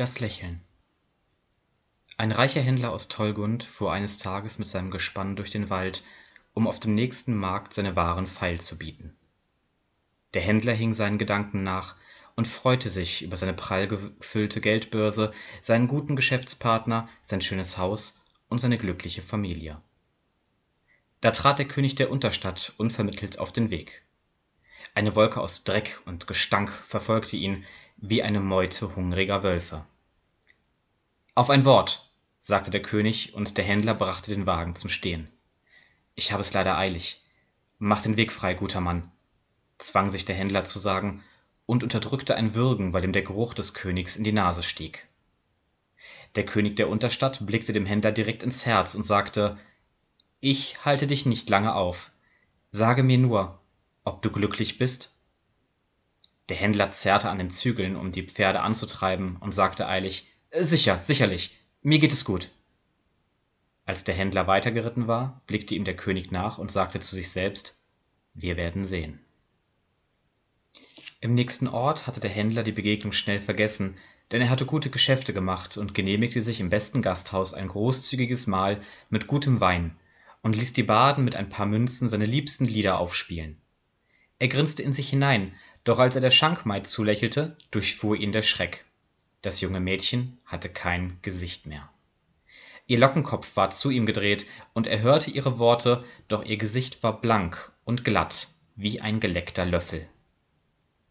Das Lächeln Ein reicher Händler aus Tollgund fuhr eines Tages mit seinem Gespann durch den Wald, um auf dem nächsten Markt seine Waren feil zu bieten. Der Händler hing seinen Gedanken nach und freute sich über seine prall gefüllte Geldbörse, seinen guten Geschäftspartner, sein schönes Haus und seine glückliche Familie. Da trat der König der Unterstadt unvermittelt auf den Weg. Eine Wolke aus Dreck und Gestank verfolgte ihn wie eine Meute hungriger Wölfe. Auf ein Wort, sagte der König, und der Händler brachte den Wagen zum Stehen. Ich habe es leider eilig. Mach den Weg frei, guter Mann, zwang sich der Händler zu sagen und unterdrückte ein Würgen, weil ihm der Geruch des Königs in die Nase stieg. Der König der Unterstadt blickte dem Händler direkt ins Herz und sagte Ich halte dich nicht lange auf. Sage mir nur, ob du glücklich bist? Der Händler zerrte an den Zügeln, um die Pferde anzutreiben, und sagte eilig Sicher, sicherlich, mir geht es gut. Als der Händler weitergeritten war, blickte ihm der König nach und sagte zu sich selbst Wir werden sehen. Im nächsten Ort hatte der Händler die Begegnung schnell vergessen, denn er hatte gute Geschäfte gemacht und genehmigte sich im besten Gasthaus ein großzügiges Mahl mit gutem Wein und ließ die Baden mit ein paar Münzen seine liebsten Lieder aufspielen. Er grinste in sich hinein, doch als er der Schankmaid zulächelte, durchfuhr ihn der Schreck. Das junge Mädchen hatte kein Gesicht mehr. Ihr Lockenkopf war zu ihm gedreht, und er hörte ihre Worte, doch ihr Gesicht war blank und glatt wie ein geleckter Löffel.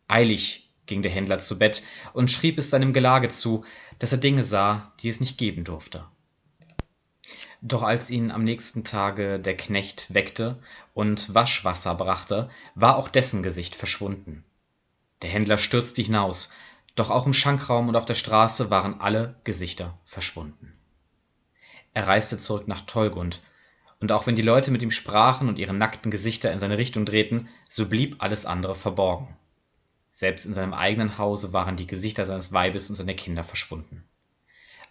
Eilig ging der Händler zu Bett und schrieb es seinem Gelage zu, dass er Dinge sah, die es nicht geben durfte. Doch als ihn am nächsten Tage der Knecht weckte und Waschwasser brachte, war auch dessen Gesicht verschwunden. Der Händler stürzte hinaus, doch auch im Schankraum und auf der Straße waren alle Gesichter verschwunden. Er reiste zurück nach Tollgund, und auch wenn die Leute mit ihm sprachen und ihre nackten Gesichter in seine Richtung drehten, so blieb alles andere verborgen. Selbst in seinem eigenen Hause waren die Gesichter seines Weibes und seiner Kinder verschwunden.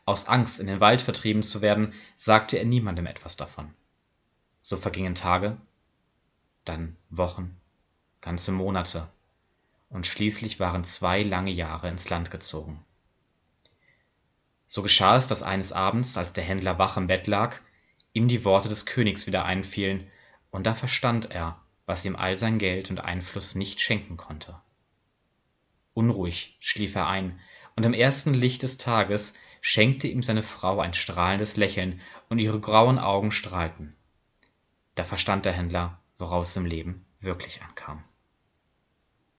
Aus Angst, in den Wald vertrieben zu werden, sagte er niemandem etwas davon. So vergingen Tage, dann Wochen, ganze Monate, und schließlich waren zwei lange Jahre ins Land gezogen. So geschah es, dass eines Abends, als der Händler wach im Bett lag, ihm die Worte des Königs wieder einfielen, und da verstand er, was ihm all sein Geld und Einfluss nicht schenken konnte. Unruhig schlief er ein, und im ersten Licht des Tages schenkte ihm seine Frau ein strahlendes Lächeln, und ihre grauen Augen strahlten. Da verstand der Händler, worauf es im Leben wirklich ankam.